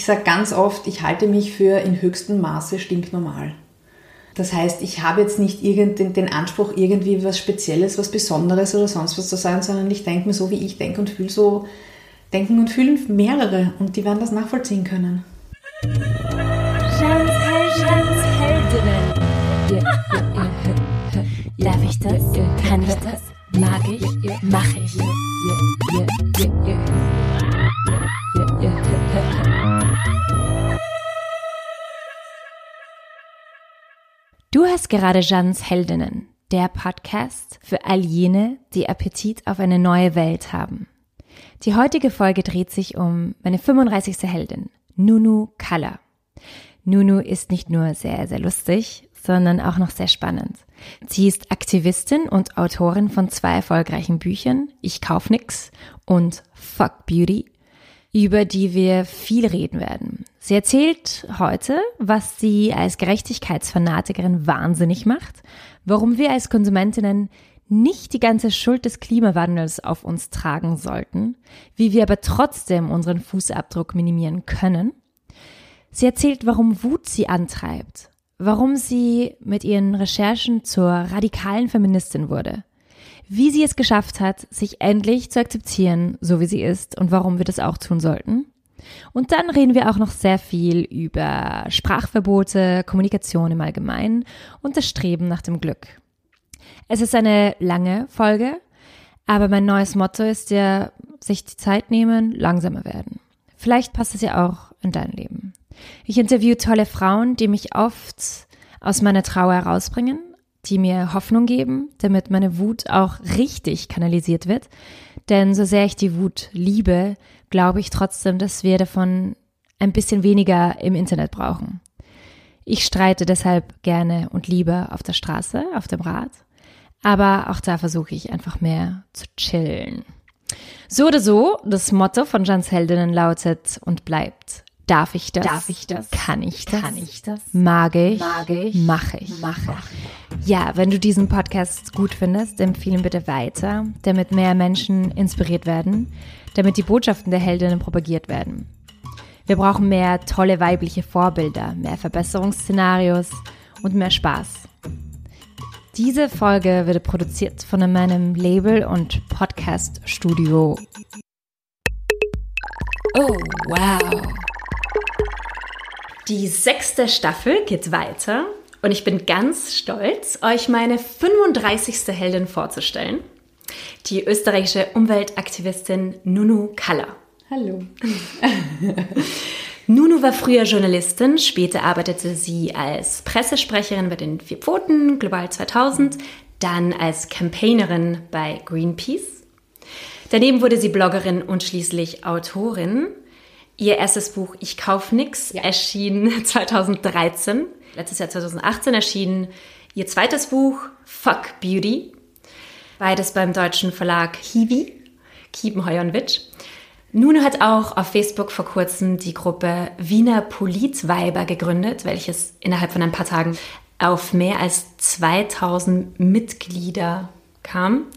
Ich sage ganz oft, ich halte mich für in höchstem Maße stinknormal. Das heißt, ich habe jetzt nicht den, den Anspruch, irgendwie was Spezielles, was Besonderes oder sonst was zu sein, sondern ich denke mir so, wie ich denke und fühle, so denken und fühlen mehrere und die werden das nachvollziehen können. Darf ich das? Kann ich das? Mag ich? Mach ich? Du hast gerade Jeans Heldinnen, der Podcast für all jene, die Appetit auf eine neue Welt haben. Die heutige Folge dreht sich um meine 35. Heldin, Nunu Kalla. Nunu ist nicht nur sehr, sehr lustig, sondern auch noch sehr spannend. Sie ist Aktivistin und Autorin von zwei erfolgreichen Büchern, Ich kauf nix und Fuck Beauty, über die wir viel reden werden. Sie erzählt heute, was sie als Gerechtigkeitsfanatikerin wahnsinnig macht, warum wir als Konsumentinnen nicht die ganze Schuld des Klimawandels auf uns tragen sollten, wie wir aber trotzdem unseren Fußabdruck minimieren können. Sie erzählt, warum Wut sie antreibt, warum sie mit ihren Recherchen zur radikalen Feministin wurde, wie sie es geschafft hat, sich endlich zu akzeptieren, so wie sie ist und warum wir das auch tun sollten. Und dann reden wir auch noch sehr viel über Sprachverbote, Kommunikation im Allgemeinen und das Streben nach dem Glück. Es ist eine lange Folge, aber mein neues Motto ist ja, sich die Zeit nehmen, langsamer werden. Vielleicht passt es ja auch in dein Leben. Ich interviewe tolle Frauen, die mich oft aus meiner Trauer herausbringen, die mir Hoffnung geben, damit meine Wut auch richtig kanalisiert wird. Denn so sehr ich die Wut liebe, glaube ich trotzdem, dass wir davon ein bisschen weniger im Internet brauchen. Ich streite deshalb gerne und lieber auf der Straße, auf dem Rad. Aber auch da versuche ich einfach mehr zu chillen. So oder so, das Motto von Jans Heldinnen lautet und bleibt. Darf ich das? Darf ich das? Kann ich das? Kann ich das? Mag ich? Mag ich? Mache ich? Mache. Ja, wenn du diesen Podcast gut findest, empfehle ihn bitte weiter, damit mehr Menschen inspiriert werden, damit die Botschaften der Heldinnen propagiert werden. Wir brauchen mehr tolle weibliche Vorbilder, mehr Verbesserungsszenarios und mehr Spaß. Diese Folge wird produziert von meinem Label und Podcast-Studio. Oh, wow. Die sechste Staffel geht weiter und ich bin ganz stolz, euch meine 35. Heldin vorzustellen. Die österreichische Umweltaktivistin Nunu Kalla. Hallo. Nunu war früher Journalistin, später arbeitete sie als Pressesprecherin bei den Vier Pfoten, Global 2000, dann als Campaignerin bei Greenpeace. Daneben wurde sie Bloggerin und schließlich Autorin. Ihr erstes Buch Ich kauf nix ja. erschien 2013. Letztes Jahr 2018 erschien ihr zweites Buch Fuck Beauty. Beides beim deutschen Verlag Hiwi, Kiepenheuer und Witsch. Nuno hat auch auf Facebook vor kurzem die Gruppe Wiener Politweiber gegründet, welches innerhalb von ein paar Tagen auf mehr als 2000 Mitglieder kam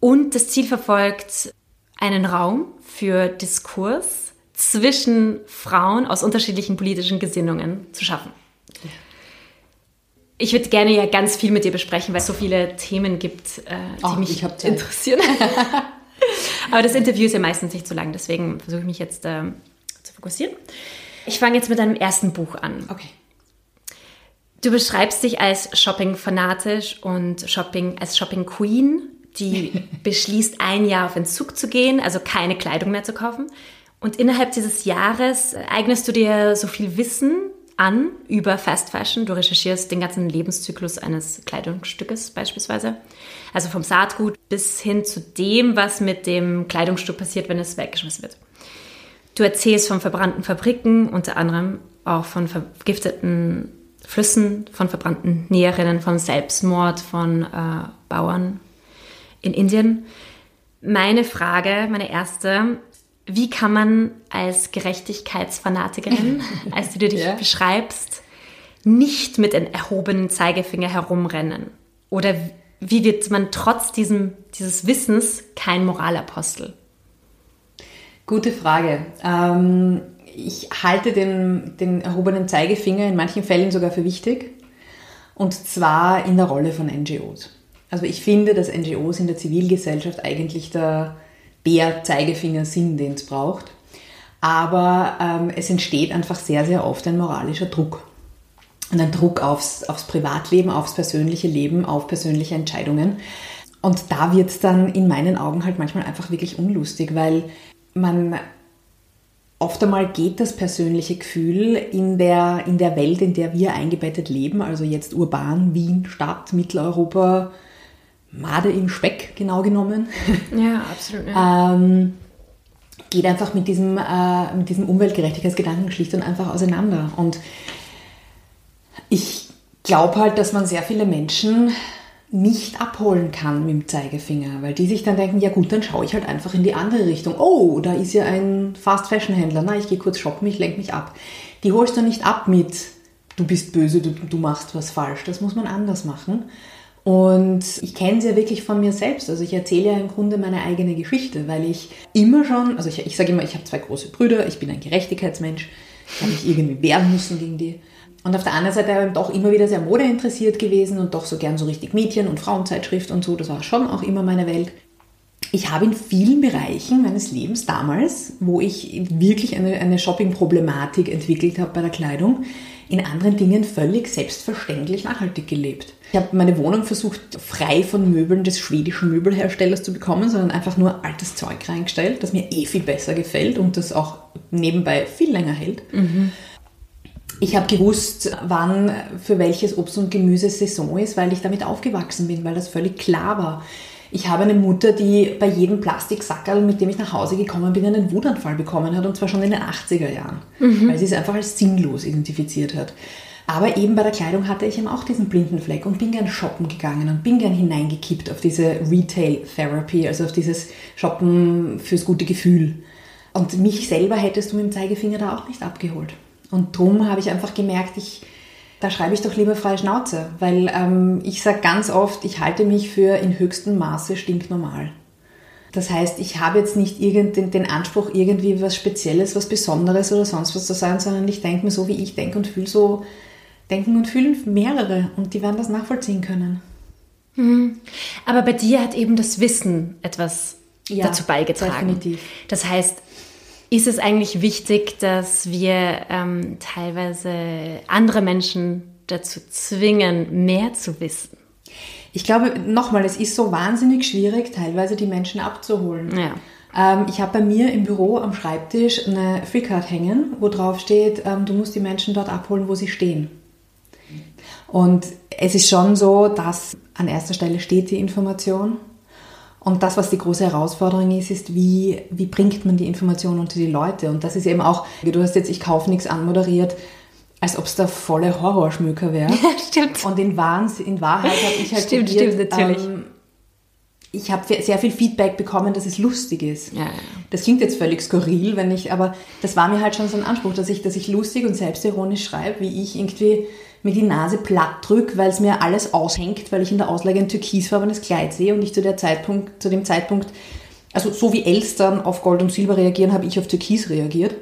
und das Ziel verfolgt, einen Raum für Diskurs zwischen Frauen aus unterschiedlichen politischen Gesinnungen zu schaffen. Ich würde gerne ja ganz viel mit dir besprechen, weil es so viele Themen gibt, äh, die oh, mich interessieren. Aber das Interview ist ja meistens nicht so lang, deswegen versuche ich mich jetzt äh, zu fokussieren. Ich fange jetzt mit deinem ersten Buch an. Okay. Du beschreibst dich als Shopping-fanatisch und Shopping als Shopping-Queen, die beschließt, ein Jahr auf Entzug zu gehen, also keine Kleidung mehr zu kaufen. Und innerhalb dieses Jahres eignest du dir so viel Wissen an über Fast Fashion. Du recherchierst den ganzen Lebenszyklus eines Kleidungsstückes beispielsweise. Also vom Saatgut bis hin zu dem, was mit dem Kleidungsstück passiert, wenn es weggeschmissen wird. Du erzählst von verbrannten Fabriken, unter anderem auch von vergifteten Flüssen, von verbrannten Näherinnen, von Selbstmord von äh, Bauern in Indien. Meine Frage, meine erste, wie kann man als Gerechtigkeitsfanatikerin, als du dich ja. beschreibst, nicht mit den erhobenen Zeigefinger herumrennen? Oder wie wird man trotz diesem, dieses Wissens kein Moralapostel? Gute Frage. Ähm, ich halte den, den erhobenen Zeigefinger in manchen Fällen sogar für wichtig. Und zwar in der Rolle von NGOs. Also ich finde, dass NGOs in der Zivilgesellschaft eigentlich der, der Zeigefinger sind, den es braucht. Aber ähm, es entsteht einfach sehr, sehr oft ein moralischer Druck. Und ein Druck aufs, aufs Privatleben, aufs persönliche Leben, auf persönliche Entscheidungen. Und da wird es dann in meinen Augen halt manchmal einfach wirklich unlustig, weil man oft einmal geht das persönliche Gefühl in der, in der Welt, in der wir eingebettet leben, also jetzt urban, Wien, Stadt, Mitteleuropa, Made im Speck genau genommen. Ja, absolut. Ja. ähm, geht einfach mit diesem, äh, mit diesem Umweltgerechtigkeitsgedanken schlicht und einfach auseinander. Und ich glaube halt, dass man sehr viele Menschen nicht abholen kann mit dem Zeigefinger, weil die sich dann denken, ja gut, dann schaue ich halt einfach in die andere Richtung. Oh, da ist ja ein Fast-Fashion-Händler, na, ich gehe kurz shoppen, ich lenke mich ab. Die holst du nicht ab mit, du bist böse, du, du machst was falsch. Das muss man anders machen. Und ich kenne es ja wirklich von mir selbst. Also ich erzähle ja im Grunde meine eigene Geschichte, weil ich immer schon, also ich, ich sage immer, ich habe zwei große Brüder, ich bin ein Gerechtigkeitsmensch, ich habe mich irgendwie wehren müssen gegen die. Und auf der anderen Seite aber doch immer wieder sehr modeinteressiert gewesen und doch so gern so richtig Mädchen- und Frauenzeitschrift und so. Das war schon auch immer meine Welt. Ich habe in vielen Bereichen meines Lebens damals, wo ich wirklich eine, eine Shopping-Problematik entwickelt habe bei der Kleidung, in anderen Dingen völlig selbstverständlich nachhaltig gelebt. Ich habe meine Wohnung versucht, frei von Möbeln des schwedischen Möbelherstellers zu bekommen, sondern einfach nur altes Zeug reingestellt, das mir eh viel besser gefällt und das auch nebenbei viel länger hält. Mhm. Ich habe gewusst, wann für welches Obst und Gemüse Saison ist, weil ich damit aufgewachsen bin, weil das völlig klar war. Ich habe eine Mutter, die bei jedem Plastiksackerl, mit dem ich nach Hause gekommen bin, einen Wutanfall bekommen hat, und zwar schon in den 80er Jahren, mhm. weil sie es einfach als sinnlos identifiziert hat. Aber eben bei der Kleidung hatte ich eben auch diesen blinden Fleck und bin gern shoppen gegangen und bin gern hineingekippt auf diese Retail Therapy, also auf dieses Shoppen fürs gute Gefühl. Und mich selber hättest du mit dem Zeigefinger da auch nicht abgeholt. Und darum habe ich einfach gemerkt, ich, da schreibe ich doch lieber freie Schnauze, weil ähm, ich sage ganz oft, ich halte mich für in höchstem Maße stinknormal. Das heißt, ich habe jetzt nicht den, den Anspruch, irgendwie was Spezielles, was Besonderes oder sonst was zu sein, sondern ich denke mir so, wie ich denke und fühle, so denken und fühlen mehrere und die werden das nachvollziehen können. Mhm. Aber bei dir hat eben das Wissen etwas ja, dazu beigetragen. Definitiv. Das heißt, ist es eigentlich wichtig, dass wir ähm, teilweise andere Menschen dazu zwingen, mehr zu wissen? Ich glaube, nochmal, es ist so wahnsinnig schwierig, teilweise die Menschen abzuholen. Ja. Ähm, ich habe bei mir im Büro am Schreibtisch eine Freecard hängen, wo drauf steht, ähm, du musst die Menschen dort abholen, wo sie stehen. Und es ist schon so, dass an erster Stelle steht die Information und das, was die große Herausforderung ist, ist, wie, wie bringt man die Information unter die Leute? Und das ist eben auch, du hast jetzt Ich kaufe nichts anmoderiert, als ob es der volle Horrorschmöker wäre. Ja, stimmt. Und in, Wahns, in Wahrheit habe ich halt stimmt, probiert, stimmt, natürlich. Ähm, ich habe sehr viel Feedback bekommen, dass es lustig ist. Ja, ja. Das klingt jetzt völlig skurril, wenn ich, aber das war mir halt schon so ein Anspruch, dass ich, dass ich lustig und selbstironisch schreibe, wie ich irgendwie mir die Nase platt drücke, weil es mir alles aushängt, weil ich in der Auslage ein türkisfarbenes Kleid sehe und ich zu, der Zeitpunkt, zu dem Zeitpunkt, also so wie Elstern auf Gold und Silber reagieren, habe ich auf Türkis reagiert.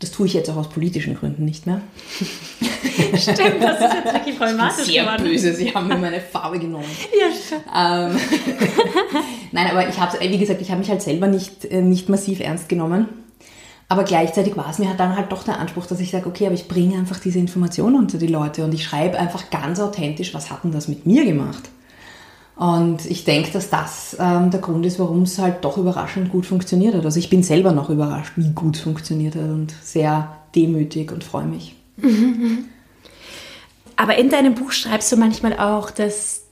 Das tue ich jetzt auch aus politischen Gründen nicht mehr. Stimmt, das ist jetzt wirklich problematisch Sehr geworden. böse, sie haben mir meine Farbe genommen. Ja, stimmt. Ähm, Nein, aber ich habe, wie gesagt, ich habe mich halt selber nicht, äh, nicht massiv ernst genommen. Aber gleichzeitig war es mir halt dann halt doch der Anspruch, dass ich sage, okay, aber ich bringe einfach diese Informationen unter die Leute und ich schreibe einfach ganz authentisch, was hat denn das mit mir gemacht? Und ich denke, dass das ähm, der Grund ist, warum es halt doch überraschend gut funktioniert hat. Also ich bin selber noch überrascht, wie gut es funktioniert hat und sehr demütig und freue mich. Aber in deinem Buch schreibst du manchmal auch, dass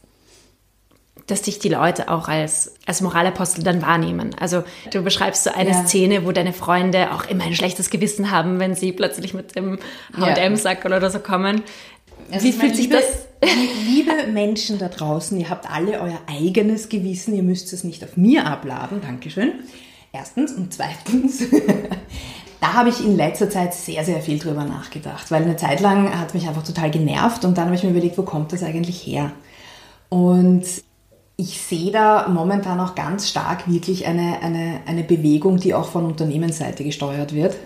dass dich die Leute auch als, als Moralapostel dann wahrnehmen. Also du beschreibst so eine ja. Szene, wo deine Freunde auch immer ein schlechtes Gewissen haben, wenn sie plötzlich mit dem H&M-Sack oder so kommen. Also Wie fühlt sich liebe, das? Liebe Menschen da draußen, ihr habt alle euer eigenes Gewissen, ihr müsst es nicht auf mir abladen. Dankeschön. Erstens und zweitens, da habe ich in letzter Zeit sehr, sehr viel drüber nachgedacht, weil eine Zeit lang hat mich einfach total genervt und dann habe ich mir überlegt, wo kommt das eigentlich her? Und ich sehe da momentan auch ganz stark wirklich eine, eine, eine Bewegung, die auch von Unternehmensseite gesteuert wird.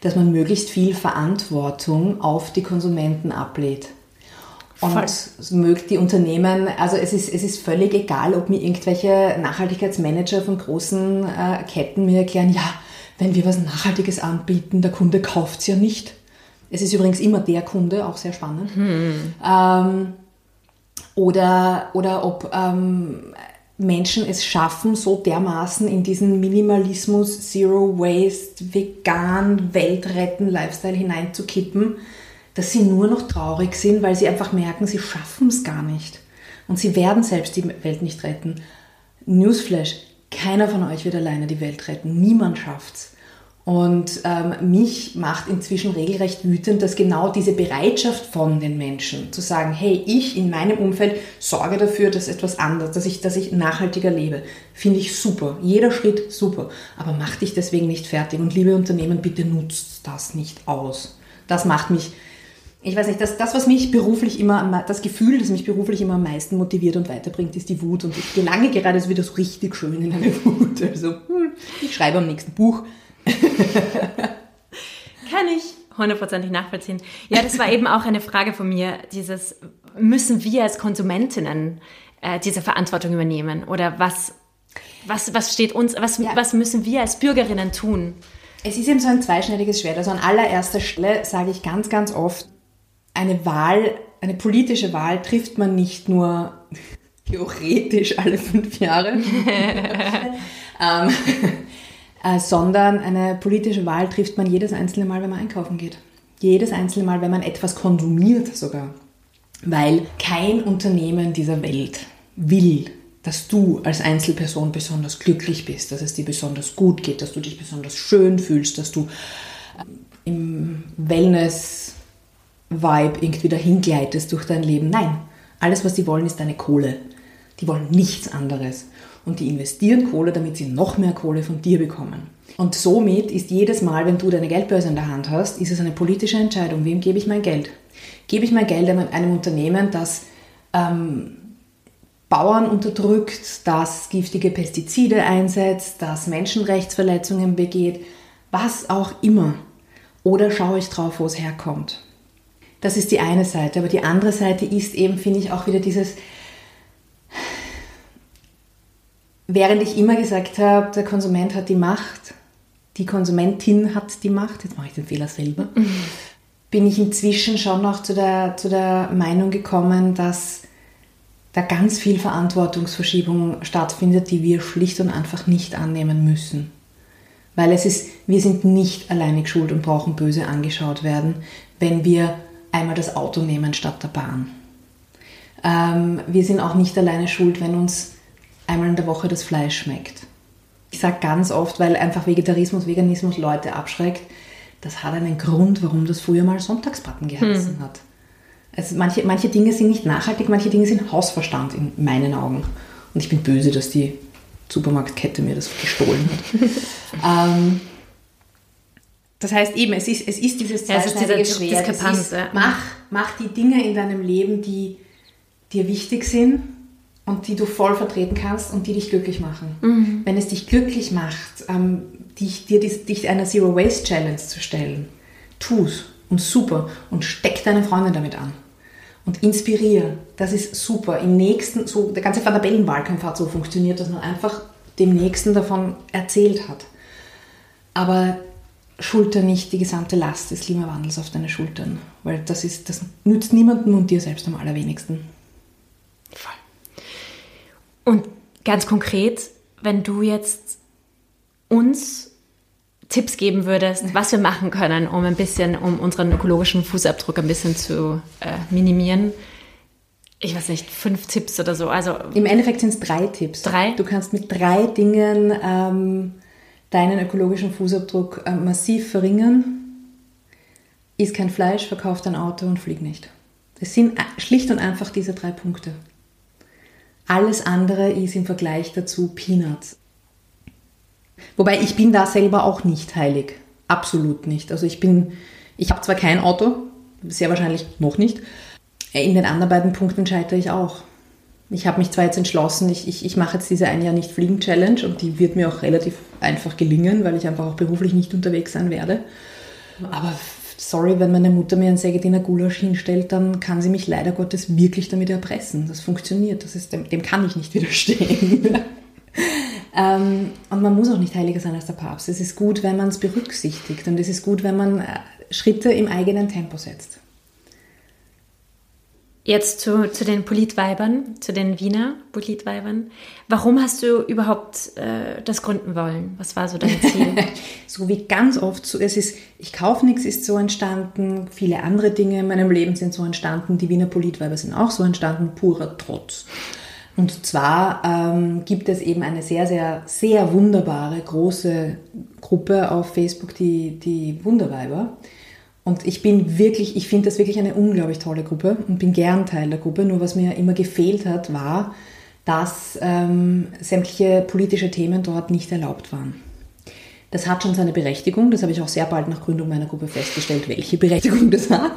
dass man möglichst viel Verantwortung auf die Konsumenten ablädt. Und mögt die Unternehmen, also es ist, es ist völlig egal, ob mir irgendwelche Nachhaltigkeitsmanager von großen äh, Ketten mir erklären, ja, wenn wir was Nachhaltiges anbieten, der Kunde kauft es ja nicht. Es ist übrigens immer der Kunde, auch sehr spannend. Hm. Ähm, oder, oder ob ähm, Menschen es schaffen, so dermaßen in diesen Minimalismus, Zero Waste, vegan, Weltretten, Lifestyle hineinzukippen, dass sie nur noch traurig sind, weil sie einfach merken, sie schaffen es gar nicht. Und sie werden selbst die Welt nicht retten. Newsflash, keiner von euch wird alleine die Welt retten. Niemand schafft's. Und ähm, mich macht inzwischen regelrecht wütend, dass genau diese Bereitschaft von den Menschen zu sagen, hey, ich in meinem Umfeld sorge dafür, dass etwas anders, dass ich, dass ich nachhaltiger lebe, finde ich super. Jeder Schritt super. Aber mach dich deswegen nicht fertig. Und liebe Unternehmen, bitte nutzt das nicht aus. Das macht mich, ich weiß nicht, das, das, was mich beruflich immer, das Gefühl, das mich beruflich immer am meisten motiviert und weiterbringt, ist die Wut. Und ich gelange gerade wieder so richtig schön in eine Wut. Also, hm, ich schreibe am nächsten Buch Kann ich hundertprozentig nachvollziehen. Ja, das war eben auch eine Frage von mir, dieses, müssen wir als Konsumentinnen äh, diese Verantwortung übernehmen? Oder was, was, was steht uns, was, ja. was müssen wir als Bürgerinnen tun? Es ist eben so ein zweischneidiges Schwert. Also an allererster Stelle sage ich ganz, ganz oft, eine Wahl, eine politische Wahl trifft man nicht nur theoretisch alle fünf Jahre, ähm, äh, sondern eine politische Wahl trifft man jedes einzelne Mal, wenn man einkaufen geht. Jedes einzelne Mal, wenn man etwas konsumiert sogar. Weil kein Unternehmen dieser Welt will, dass du als Einzelperson besonders glücklich bist, dass es dir besonders gut geht, dass du dich besonders schön fühlst, dass du ähm, im Wellness-Vibe irgendwie dahin gleitest durch dein Leben. Nein, alles, was sie wollen, ist deine Kohle. Die wollen nichts anderes und die investieren Kohle, damit sie noch mehr Kohle von dir bekommen. Und somit ist jedes Mal, wenn du deine Geldbörse in der Hand hast, ist es eine politische Entscheidung. Wem gebe ich mein Geld? Gebe ich mein Geld einem Unternehmen, das ähm, Bauern unterdrückt, das giftige Pestizide einsetzt, das Menschenrechtsverletzungen begeht, was auch immer. Oder schaue ich drauf, wo es herkommt? Das ist die eine Seite. Aber die andere Seite ist eben, finde ich, auch wieder dieses, Während ich immer gesagt habe, der Konsument hat die Macht, die Konsumentin hat die Macht, jetzt mache ich den Fehler selber, mhm. bin ich inzwischen schon noch zu der, zu der Meinung gekommen, dass da ganz viel Verantwortungsverschiebung stattfindet, die wir schlicht und einfach nicht annehmen müssen. Weil es ist, wir sind nicht alleinig schuld und brauchen böse angeschaut werden, wenn wir einmal das Auto nehmen statt der Bahn. Ähm, wir sind auch nicht alleine schuld, wenn uns einmal in der Woche das Fleisch schmeckt. Ich sage ganz oft, weil einfach Vegetarismus, Veganismus Leute abschreckt, das hat einen Grund, warum das früher mal Sonntagsbraten geheißen hm. hat. Also manche, manche Dinge sind nicht nachhaltig, manche Dinge sind Hausverstand in meinen Augen. Und ich bin böse, dass die Supermarktkette mir das gestohlen hat. ähm, das heißt eben, es ist, es ist dieses zweischneidige ja, Schwert. Diskrepanz, ja. mach, mach die Dinge in deinem Leben, die dir wichtig sind und die du voll vertreten kannst und die dich glücklich machen. Mhm. Wenn es dich glücklich macht, ähm, dich, dir dich einer Zero Waste Challenge zu stellen, tu's und super und steck deine Freundin damit an und inspiriere. Das ist super. Im nächsten, so der ganze Van der Bellen-Wahlkampf hat so funktioniert, dass man einfach dem Nächsten davon erzählt hat. Aber schulter nicht die gesamte Last des Klimawandels auf deine Schultern, weil das ist, das nützt niemandem und dir selbst am allerwenigsten. Voll. Und ganz konkret, wenn du jetzt uns Tipps geben würdest, was wir machen können, um ein bisschen, um unseren ökologischen Fußabdruck ein bisschen zu äh, minimieren. Ich weiß nicht, fünf Tipps oder so. Also Im Endeffekt sind es drei Tipps. Drei? Du kannst mit drei Dingen ähm, deinen ökologischen Fußabdruck äh, massiv verringern. Iss kein Fleisch, verkauf dein Auto und flieg nicht. Das sind schlicht und einfach diese drei Punkte. Alles andere ist im Vergleich dazu Peanuts. Wobei ich bin da selber auch nicht heilig. Absolut nicht. Also ich bin, ich habe zwar kein Auto, sehr wahrscheinlich noch nicht. In den anderen beiden Punkten scheitere ich auch. Ich habe mich zwar jetzt entschlossen, ich, ich, ich mache jetzt diese ein Jahr nicht Fliegen Challenge und die wird mir auch relativ einfach gelingen, weil ich einfach auch beruflich nicht unterwegs sein werde. Aber sorry, wenn meine Mutter mir ein Sägediner Gulasch hinstellt, dann kann sie mich leider Gottes wirklich damit erpressen. Das funktioniert, das ist, dem, dem kann ich nicht widerstehen. ähm, und man muss auch nicht heiliger sein als der Papst. Es ist gut, wenn man es berücksichtigt und es ist gut, wenn man äh, Schritte im eigenen Tempo setzt. Jetzt zu, zu den Politweibern, zu den Wiener Politweibern. Warum hast du überhaupt äh, das gründen wollen? Was war so dein Ziel? so wie ganz oft, so, es ist, ich kaufe nichts ist so entstanden, viele andere Dinge in meinem Leben sind so entstanden, die Wiener Politweiber sind auch so entstanden, purer Trotz. Und zwar ähm, gibt es eben eine sehr, sehr, sehr wunderbare große Gruppe auf Facebook, die, die Wunderweiber. Und ich bin wirklich, ich finde das wirklich eine unglaublich tolle Gruppe und bin gern Teil der Gruppe. Nur was mir immer gefehlt hat, war, dass ähm, sämtliche politische Themen dort nicht erlaubt waren. Das hat schon seine Berechtigung, das habe ich auch sehr bald nach Gründung meiner Gruppe festgestellt, welche Berechtigung das hat,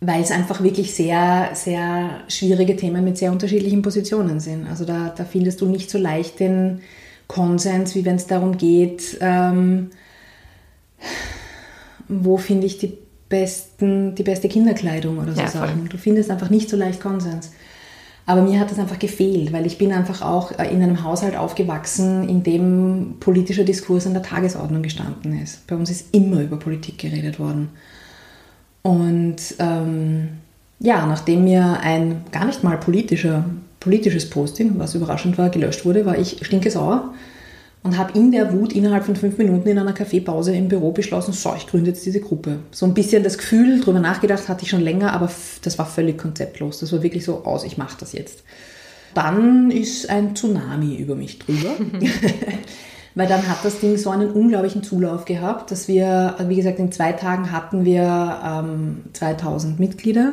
weil es einfach wirklich sehr, sehr schwierige Themen mit sehr unterschiedlichen Positionen sind. Also da, da findest du nicht so leicht den Konsens, wie wenn es darum geht, ähm, wo finde ich die, besten, die beste Kinderkleidung oder so ja, Sachen. Du findest einfach nicht so leicht Konsens. Aber mir hat das einfach gefehlt, weil ich bin einfach auch äh, in einem Haushalt aufgewachsen, in dem politischer Diskurs an der Tagesordnung gestanden ist. Bei uns ist immer über Politik geredet worden. Und ähm, ja, nachdem mir ein gar nicht mal politischer, politisches Posting, was überraschend war, gelöscht wurde, war ich stinkesauer und habe in der Wut innerhalb von fünf Minuten in einer Kaffeepause im Büro beschlossen, so, ich gründe jetzt diese Gruppe. So ein bisschen das Gefühl, darüber nachgedacht hatte ich schon länger, aber das war völlig konzeptlos. Das war wirklich so aus, ich mache das jetzt. Dann ist ein Tsunami über mich drüber. Weil dann hat das Ding so einen unglaublichen Zulauf gehabt, dass wir, wie gesagt, in zwei Tagen hatten wir ähm, 2000 Mitglieder.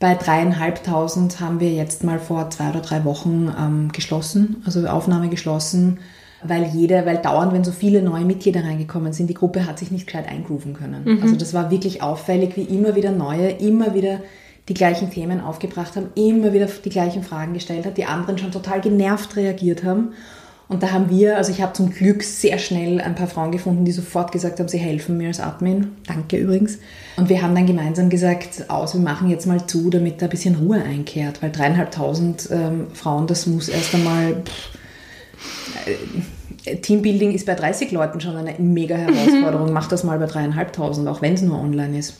Bei dreieinhalbtausend haben wir jetzt mal vor zwei oder drei Wochen ähm, geschlossen, also Aufnahme geschlossen, weil jeder, weil dauernd, wenn so viele neue Mitglieder reingekommen sind, die Gruppe hat sich nicht gescheit eingrooven können. Mhm. Also das war wirklich auffällig, wie immer wieder neue, immer wieder die gleichen Themen aufgebracht haben, immer wieder die gleichen Fragen gestellt hat, die anderen schon total genervt reagiert haben. Und da haben wir, also ich habe zum Glück sehr schnell ein paar Frauen gefunden, die sofort gesagt haben, sie helfen mir als Admin. Danke übrigens. Und wir haben dann gemeinsam gesagt, aus, wir machen jetzt mal zu, damit da ein bisschen Ruhe einkehrt, weil dreieinhalbtausend ähm, Frauen, das muss erst einmal... Pff, äh, Teambuilding ist bei 30 Leuten schon eine mega Herausforderung. Mach das mal bei dreieinhalbtausend, auch wenn es nur online ist.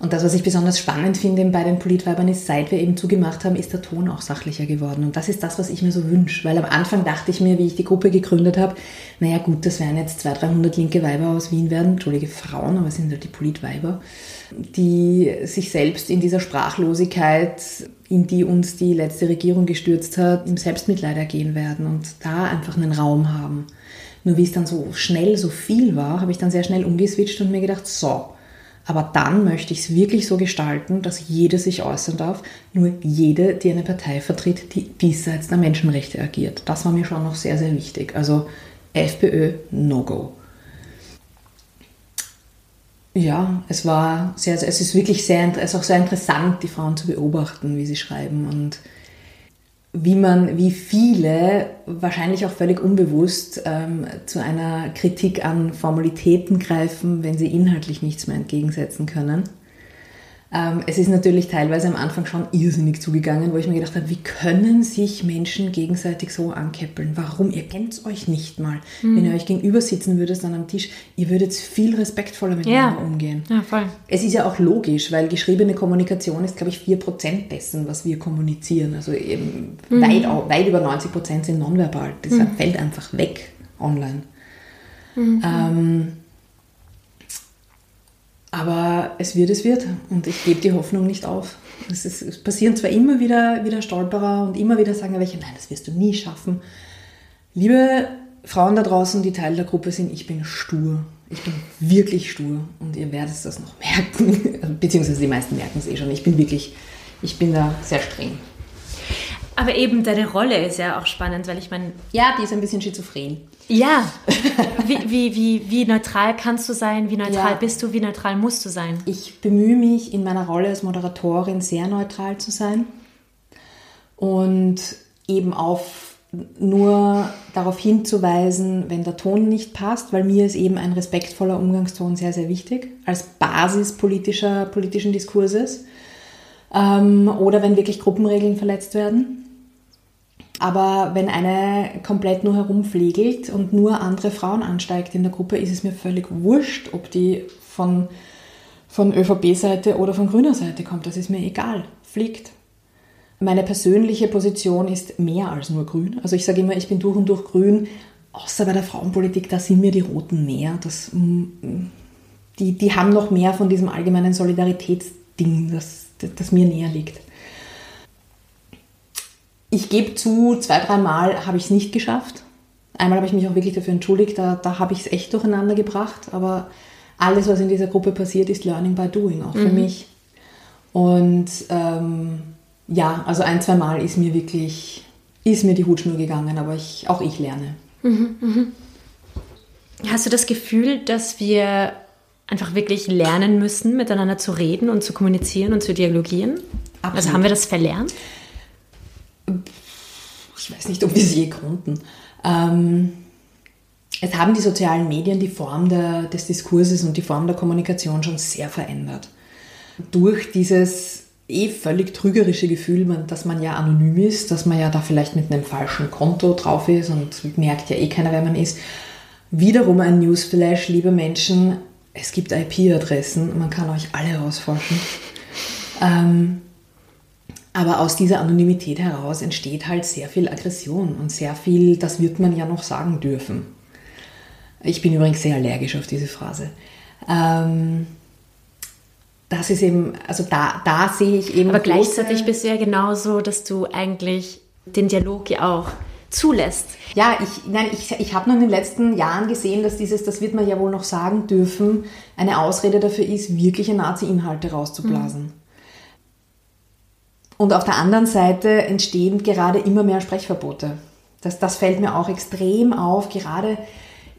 Und das, was ich besonders spannend finde bei den Politweibern ist, seit wir eben zugemacht haben, ist der Ton auch sachlicher geworden. Und das ist das, was ich mir so wünsche. Weil am Anfang dachte ich mir, wie ich die Gruppe gegründet habe, naja gut, das werden jetzt 200, 300 linke Weiber aus Wien werden, entschuldige Frauen, aber es sind halt die Politweiber, die sich selbst in dieser Sprachlosigkeit, in die uns die letzte Regierung gestürzt hat, im Selbstmitleid ergehen werden und da einfach einen Raum haben. Nur wie es dann so schnell so viel war, habe ich dann sehr schnell umgeswitcht und mir gedacht, so, aber dann möchte ich es wirklich so gestalten, dass jede sich äußern darf, nur jede, die eine Partei vertritt, die diesseits der Menschenrechte agiert. Das war mir schon noch sehr, sehr wichtig. Also FPÖ, No-Go. Ja, es war sehr, es ist wirklich sehr, es ist auch sehr interessant, die Frauen zu beobachten, wie sie schreiben und wie man, wie viele, wahrscheinlich auch völlig unbewusst, ähm, zu einer Kritik an Formalitäten greifen, wenn sie inhaltlich nichts mehr entgegensetzen können. Ähm, es ist natürlich teilweise am Anfang schon irrsinnig zugegangen, wo ich mir gedacht habe, wie können sich Menschen gegenseitig so ankeppeln? Warum? Ihr kennt euch nicht mal. Mhm. Wenn ihr euch gegenüber sitzen würdet dann am Tisch, ihr würdet viel respektvoller miteinander ja. umgehen. Ja, voll. Es ist ja auch logisch, weil geschriebene Kommunikation ist, glaube ich, 4% dessen, was wir kommunizieren. Also eben mhm. weit, weit über 90% sind nonverbal. Das mhm. fällt einfach weg online. Mhm. Ähm, aber es wird, es wird. Und ich gebe die Hoffnung nicht auf. Es, ist, es, passieren zwar immer wieder, wieder Stolperer und immer wieder sagen welche, nein, das wirst du nie schaffen. Liebe Frauen da draußen, die Teil der Gruppe sind, ich bin stur. Ich bin wirklich stur und ihr werdet das noch merken. Beziehungsweise die meisten merken es eh schon. Ich bin wirklich, ich bin da sehr streng. Aber eben deine Rolle ist ja auch spannend, weil ich meine. Ja, die ist ein bisschen schizophren. Ja. Wie, wie, wie, wie neutral kannst du sein? Wie neutral ja. bist du? Wie neutral musst du sein? Ich bemühe mich in meiner Rolle als Moderatorin sehr neutral zu sein und eben auf nur darauf hinzuweisen, wenn der Ton nicht passt, weil mir ist eben ein respektvoller Umgangston sehr, sehr wichtig, als Basis politischer, politischen Diskurses. Ähm, oder wenn wirklich Gruppenregeln verletzt werden. Aber wenn eine komplett nur herumfliegelt und nur andere Frauen ansteigt in der Gruppe, ist es mir völlig wurscht, ob die von, von ÖVP-Seite oder von grüner Seite kommt. Das ist mir egal. Fliegt. Meine persönliche Position ist mehr als nur grün. Also ich sage immer, ich bin durch und durch grün, außer bei der Frauenpolitik, da sind mir die Roten näher. Das, mm, die, die haben noch mehr von diesem allgemeinen Solidaritätsding, das, das mir näher liegt. Ich gebe zu, zwei, dreimal habe ich es nicht geschafft. Einmal habe ich mich auch wirklich dafür entschuldigt, da, da habe ich es echt durcheinander gebracht. Aber alles, was in dieser Gruppe passiert, ist Learning by Doing, auch für mhm. mich. Und ähm, ja, also ein, zwei Mal ist mir wirklich, ist mir die Hutschnur gegangen, aber ich, auch ich lerne. Mhm, mhm. Hast du das Gefühl, dass wir einfach wirklich lernen müssen, miteinander zu reden und zu kommunizieren und zu dialogieren? Absolut. Also haben wir das verlernt? Ich weiß nicht, ob wir es je konnten. Ähm, es haben die sozialen Medien die Form der, des Diskurses und die Form der Kommunikation schon sehr verändert. Durch dieses eh völlig trügerische Gefühl, dass man ja anonym ist, dass man ja da vielleicht mit einem falschen Konto drauf ist und merkt ja eh keiner, wer man ist. Wiederum ein Newsflash, liebe Menschen, es gibt IP-Adressen, man kann euch alle rausforschen. ähm, aber aus dieser Anonymität heraus entsteht halt sehr viel Aggression und sehr viel, das wird man ja noch sagen dürfen. Ich bin übrigens sehr allergisch auf diese Phrase. Ähm, das ist eben, also da, da sehe ich eben. Aber gleichzeitig bist du ja genauso, dass du eigentlich den Dialog ja auch zulässt. Ja, ich, nein, ich, ich habe nur in den letzten Jahren gesehen, dass dieses, das wird man ja wohl noch sagen dürfen, eine Ausrede dafür ist, wirkliche Nazi-Inhalte rauszublasen. Mhm. Und auf der anderen Seite entstehen gerade immer mehr Sprechverbote. Das, das fällt mir auch extrem auf, gerade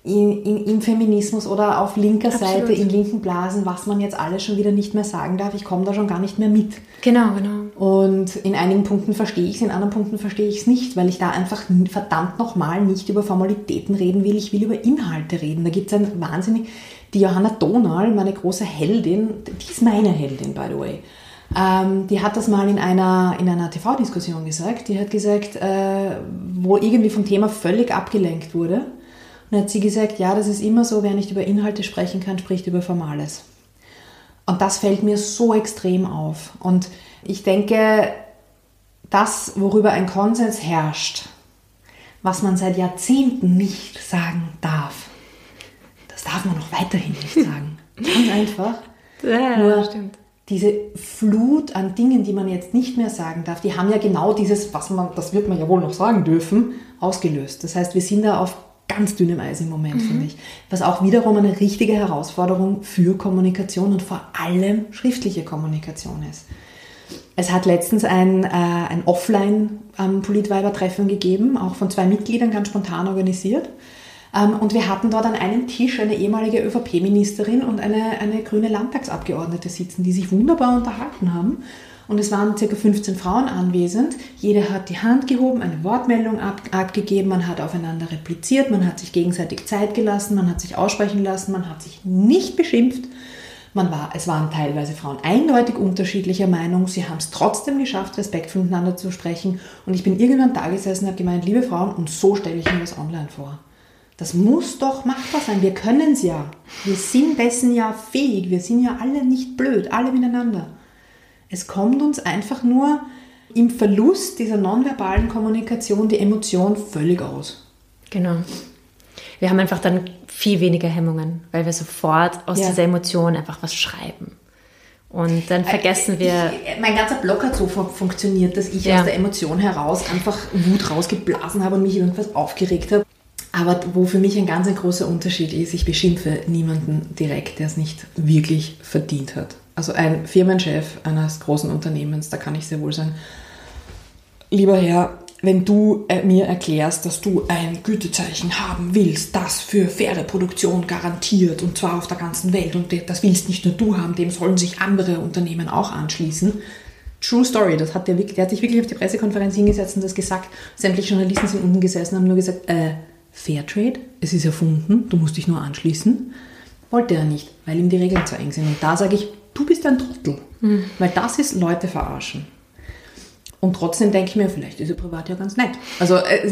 in, in, im Feminismus oder auf linker Absolut. Seite in linken Blasen, was man jetzt alles schon wieder nicht mehr sagen darf. Ich komme da schon gar nicht mehr mit. Genau, genau. Und in einigen Punkten verstehe ich es, in anderen Punkten verstehe ich es nicht, weil ich da einfach verdammt nochmal nicht über Formalitäten reden will. Ich will über Inhalte reden. Da gibt es ein wahnsinnig, die Johanna Donal, meine große Heldin, die ist meine Heldin, by the way. Ähm, die hat das mal in einer, in einer TV-Diskussion gesagt. Die hat gesagt, äh, wo irgendwie vom Thema völlig abgelenkt wurde und hat sie gesagt, ja, das ist immer so, wer nicht über Inhalte sprechen kann, spricht über Formales. Und das fällt mir so extrem auf. Und ich denke, das, worüber ein Konsens herrscht, was man seit Jahrzehnten nicht sagen darf, das darf man auch weiterhin nicht sagen. Ganz einfach. Ja, Nur stimmt. Diese Flut an Dingen, die man jetzt nicht mehr sagen darf, die haben ja genau dieses, was man, das wird man ja wohl noch sagen dürfen, ausgelöst. Das heißt, wir sind da auf ganz dünnem Eis im Moment, mhm. finde ich. Was auch wiederum eine richtige Herausforderung für Kommunikation und vor allem schriftliche Kommunikation ist. Es hat letztens ein, äh, ein Offline-Politweiber-Treffen ähm, gegeben, auch von zwei Mitgliedern ganz spontan organisiert. Ähm, und wir hatten dort an einem Tisch eine ehemalige ÖVP-Ministerin und eine, eine grüne Landtagsabgeordnete sitzen, die sich wunderbar unterhalten haben und es waren ca. 15 Frauen anwesend. Jede hat die Hand gehoben, eine Wortmeldung ab, abgegeben, man hat aufeinander repliziert, man hat sich gegenseitig Zeit gelassen, man hat sich aussprechen lassen, man hat sich nicht beschimpft. Man war, es waren teilweise Frauen eindeutig unterschiedlicher Meinung. Sie haben es trotzdem geschafft, respektvoll miteinander zu sprechen. Und ich bin irgendwann da gesessen und habe gemeint, liebe Frauen, und so stelle ich mir das online vor. Das muss doch machbar sein. Wir können es ja. Wir sind dessen ja fähig. Wir sind ja alle nicht blöd, alle miteinander. Es kommt uns einfach nur im Verlust dieser nonverbalen Kommunikation die Emotion völlig aus. Genau. Wir haben einfach dann viel weniger Hemmungen, weil wir sofort aus ja. dieser Emotion einfach was schreiben. Und dann vergessen wir. Ich, mein ganzer Blog hat so funktioniert, dass ich ja. aus der Emotion heraus einfach Wut rausgeblasen habe und mich irgendwas aufgeregt habe. Aber wo für mich ein ganz ein großer Unterschied ist, ich beschimpfe niemanden direkt, der es nicht wirklich verdient hat also ein Firmenchef eines großen Unternehmens, da kann ich sehr wohl sagen, lieber Herr, wenn du äh, mir erklärst, dass du ein Gütezeichen haben willst, das für faire Produktion garantiert und zwar auf der ganzen Welt und das willst nicht nur du haben, dem sollen sich andere Unternehmen auch anschließen, True Story, das hat der, der hat sich wirklich auf die Pressekonferenz hingesetzt und das gesagt. Sämtliche Journalisten sind unten gesessen und haben nur gesagt, äh, Fairtrade, es ist erfunden, du musst dich nur anschließen. Wollte er nicht, weil ihm die Regeln zu eng sind. Und da sage ich, du bist ein Trottel. Mhm. Weil das ist Leute verarschen. Und trotzdem denke ich mir, vielleicht ist er privat ja ganz nett. Also äh,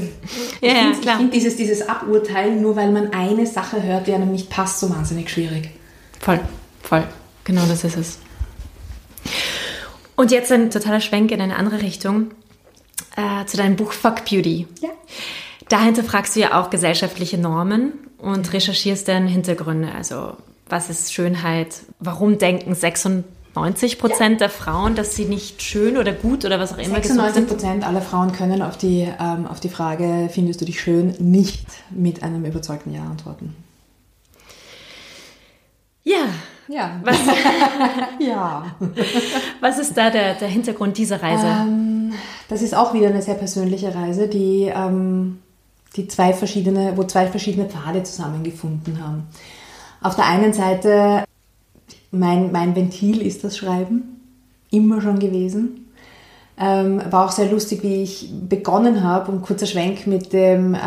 ja, ich finde find dieses, dieses Aburteilen, nur weil man eine Sache hört, die einem nicht passt, so wahnsinnig schwierig. Voll, voll. Genau das ist es. Und jetzt ein totaler Schwenk in eine andere Richtung, äh, zu deinem Buch Fuck Beauty. Ja. Dahinter fragst du ja auch gesellschaftliche Normen und recherchierst dann Hintergründe. Also, was ist Schönheit? Warum denken 96 Prozent ja. der Frauen, dass sie nicht schön oder gut oder was auch immer 96 Prozent aller Frauen können auf die, ähm, auf die Frage, findest du dich schön, nicht mit einem überzeugten Ja antworten. Ja, ja. Was, ja. Was ist da der, der Hintergrund dieser Reise? Ähm, das ist auch wieder eine sehr persönliche Reise, die, ähm, die zwei verschiedene, wo zwei verschiedene Pfade zusammengefunden haben. Auf der einen Seite, mein, mein Ventil ist das Schreiben, immer schon gewesen. Ähm, war auch sehr lustig, wie ich begonnen habe und kurzer Schwenk mit dem, äh,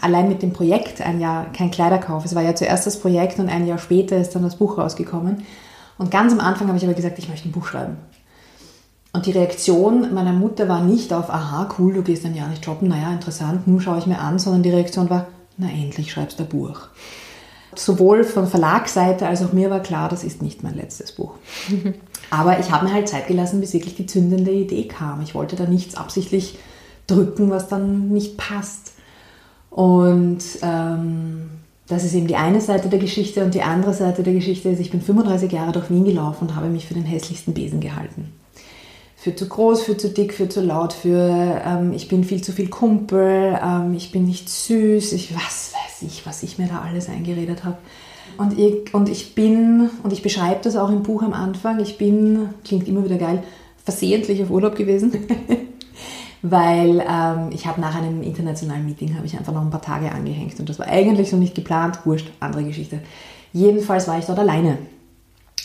allein mit dem Projekt, ein Jahr kein Kleiderkauf. Es war ja zuerst das Projekt und ein Jahr später ist dann das Buch rausgekommen. Und ganz am Anfang habe ich aber gesagt, ich möchte ein Buch schreiben. Und die Reaktion meiner Mutter war nicht auf, aha, cool, du gehst ein Jahr nicht shoppen, naja, interessant, nun schaue ich mir an, sondern die Reaktion war, na endlich schreibst du ein Buch. Sowohl von Verlagsseite als auch mir war klar, das ist nicht mein letztes Buch. Aber ich habe mir halt Zeit gelassen, bis wirklich die zündende Idee kam. Ich wollte da nichts absichtlich drücken, was dann nicht passt. Und ähm, das ist eben die eine Seite der Geschichte und die andere Seite der Geschichte ist, ich bin 35 Jahre durch Wien gelaufen und habe mich für den hässlichsten Besen gehalten. Für zu groß, für zu dick, für zu laut, für ähm, ich bin viel zu viel Kumpel, ähm, ich bin nicht süß, ich was weiß ich, was ich mir da alles eingeredet habe. Und ich, und ich bin, und ich beschreibe das auch im Buch am Anfang, ich bin, klingt immer wieder geil, versehentlich auf Urlaub gewesen. weil ähm, ich habe nach einem internationalen Meeting habe ich einfach noch ein paar Tage angehängt und das war eigentlich so nicht geplant, wurscht, andere Geschichte. Jedenfalls war ich dort alleine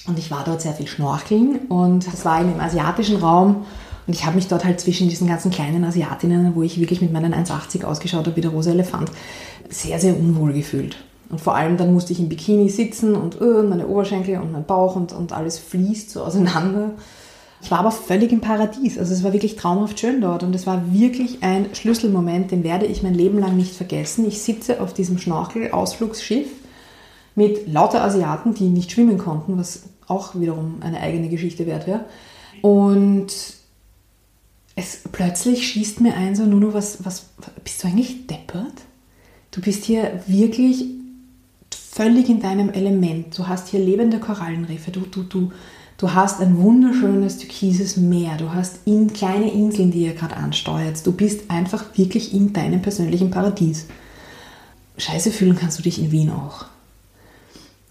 und ich war dort sehr viel schnorcheln und das war im asiatischen Raum und ich habe mich dort halt zwischen diesen ganzen kleinen Asiatinnen, wo ich wirklich mit meinen 1,80 ausgeschaut habe wie der rosa Elefant, sehr, sehr unwohl gefühlt. Und vor allem dann musste ich im Bikini sitzen und uh, meine Oberschenkel und mein Bauch und, und alles fließt so auseinander. Ich war aber völlig im Paradies. Also es war wirklich traumhaft schön dort und es war wirklich ein Schlüsselmoment, den werde ich mein Leben lang nicht vergessen. Ich sitze auf diesem Schnorchel-Ausflugsschiff mit lauter Asiaten, die nicht schwimmen konnten, was auch wiederum eine eigene Geschichte wert wäre. Und es plötzlich schießt mir ein, so nur noch was, was, bist du eigentlich deppert? Du bist hier wirklich völlig in deinem Element. Du hast hier lebende Korallenriffe, du, du, du, du hast ein wunderschönes türkises Meer, du hast in kleine Inseln, die ihr gerade ansteuert. Du bist einfach wirklich in deinem persönlichen Paradies. Scheiße fühlen kannst du dich in Wien auch.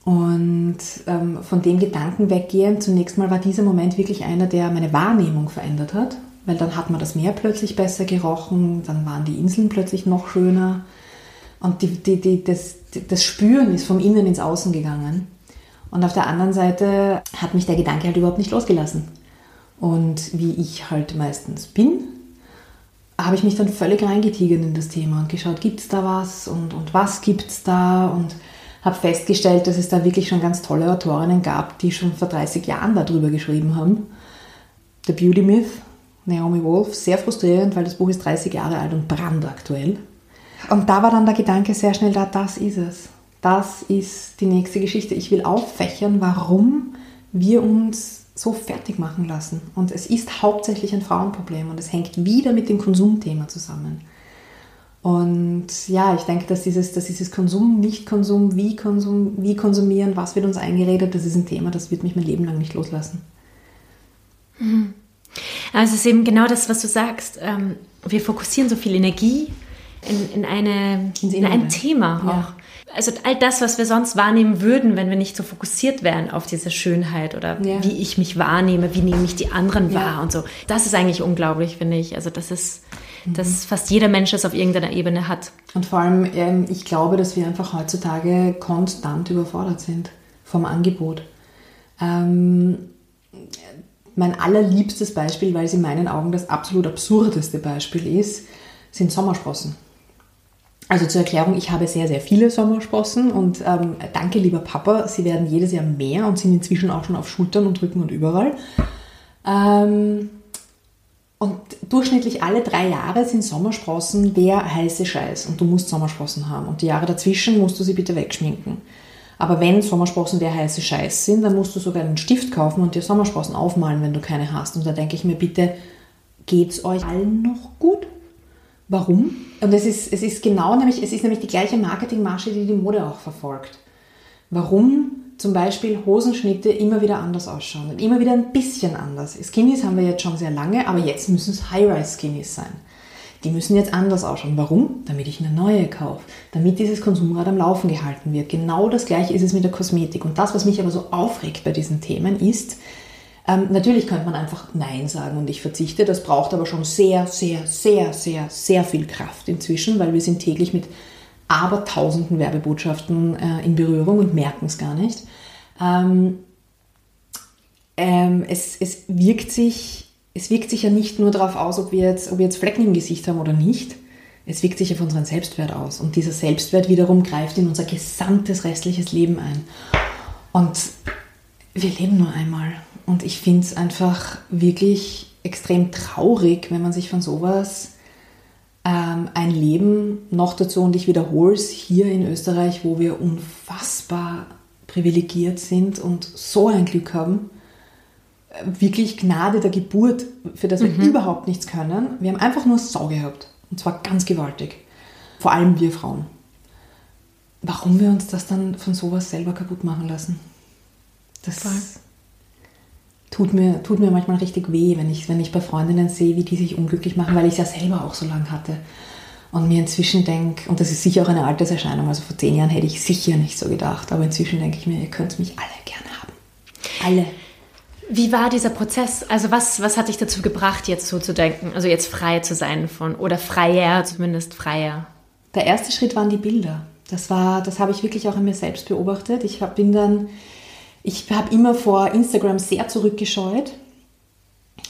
Und ähm, von dem Gedanken weggehen, zunächst mal war dieser Moment wirklich einer, der meine Wahrnehmung verändert hat, weil dann hat man das Meer plötzlich besser gerochen, dann waren die Inseln plötzlich noch schöner und die, die, die, das, das Spüren ist vom Innen ins Außen gegangen. Und auf der anderen Seite hat mich der Gedanke halt überhaupt nicht losgelassen. Und wie ich halt meistens bin, habe ich mich dann völlig reingetigert in das Thema und geschaut, gibt es da was und, und was gibt es da und habe festgestellt, dass es da wirklich schon ganz tolle Autorinnen gab, die schon vor 30 Jahren darüber geschrieben haben. The Beauty Myth, Naomi Wolf, sehr frustrierend, weil das Buch ist 30 Jahre alt und brandaktuell. Und da war dann der Gedanke sehr schnell da, das ist es. Das ist die nächste Geschichte. Ich will auffächern, warum wir uns so fertig machen lassen. Und es ist hauptsächlich ein Frauenproblem und es hängt wieder mit dem Konsumthema zusammen. Und ja, ich denke, dass dieses, dass dieses Konsum, Nicht-Konsum, wie, Konsum, wie konsumieren, was wird uns eingeredet, das ist ein Thema, das wird mich mein Leben lang nicht loslassen. Mhm. Also es ist eben genau das, was du sagst. Ähm, wir fokussieren so viel Energie in, in, eine, in ein Thema auch. Ja. Also all das, was wir sonst wahrnehmen würden, wenn wir nicht so fokussiert wären auf diese Schönheit oder ja. wie ich mich wahrnehme, wie nehme ich die anderen ja. wahr und so. Das ist eigentlich unglaublich, finde ich. Also das ist, mhm. dass fast jeder Mensch es auf irgendeiner Ebene hat. Und vor allem, ähm, ich glaube, dass wir einfach heutzutage konstant überfordert sind vom Angebot. Ähm, mein allerliebstes Beispiel, weil es in meinen Augen das absolut absurdeste Beispiel ist, sind Sommersprossen. Also zur Erklärung, ich habe sehr, sehr viele Sommersprossen und ähm, danke, lieber Papa, sie werden jedes Jahr mehr und sind inzwischen auch schon auf Schultern und Rücken und überall. Ähm, und durchschnittlich alle drei Jahre sind Sommersprossen der heiße Scheiß und du musst Sommersprossen haben. Und die Jahre dazwischen musst du sie bitte wegschminken. Aber wenn Sommersprossen der heiße Scheiß sind, dann musst du sogar einen Stift kaufen und dir Sommersprossen aufmalen, wenn du keine hast. Und da denke ich mir, bitte, geht's euch allen noch gut? Warum? Und es ist, es ist genau nämlich, es ist nämlich die gleiche Marketingmasche, die die Mode auch verfolgt. Warum zum Beispiel Hosenschnitte immer wieder anders ausschauen und immer wieder ein bisschen anders. Skinnies haben wir jetzt schon sehr lange, aber jetzt müssen es High-Rise-Skinnies sein. Die müssen jetzt anders ausschauen. Warum? Damit ich eine neue kaufe. Damit dieses Konsumrad am Laufen gehalten wird. Genau das gleiche ist es mit der Kosmetik. Und das, was mich aber so aufregt bei diesen Themen, ist, ähm, natürlich könnte man einfach Nein sagen und ich verzichte. Das braucht aber schon sehr, sehr, sehr, sehr, sehr viel Kraft inzwischen, weil wir sind täglich mit abertausenden Werbebotschaften äh, in Berührung und merken es gar nicht. Ähm, ähm, es, es wirkt sich es wirkt sich ja nicht nur darauf aus, ob wir, jetzt, ob wir jetzt Flecken im Gesicht haben oder nicht. Es wirkt sich auf unseren Selbstwert aus. Und dieser Selbstwert wiederum greift in unser gesamtes restliches Leben ein. Und wir leben nur einmal. Und ich finde es einfach wirklich extrem traurig, wenn man sich von sowas ähm, ein Leben noch dazu, und ich wiederhole es, hier in Österreich, wo wir unfassbar privilegiert sind und so ein Glück haben, wirklich Gnade der Geburt, für das wir mhm. überhaupt nichts können. Wir haben einfach nur Sau gehabt. Und zwar ganz gewaltig. Vor allem wir Frauen. Warum wir uns das dann von sowas selber kaputt machen lassen? Das tut mir, tut mir manchmal richtig weh, wenn ich, wenn ich bei Freundinnen sehe, wie die sich unglücklich machen, weil ich es ja selber auch so lange hatte. Und mir inzwischen denke, und das ist sicher auch eine Alterserscheinung, also vor zehn Jahren hätte ich sicher nicht so gedacht, aber inzwischen denke ich mir, ihr könnt mich alle gerne haben. Alle. Wie war dieser Prozess? Also was, was hat dich dazu gebracht, jetzt so zu denken, also jetzt frei zu sein von, oder freier, zumindest freier? Der erste Schritt waren die Bilder. Das war, das habe ich wirklich auch an mir selbst beobachtet. Ich bin dann, ich habe immer vor Instagram sehr zurückgescheut,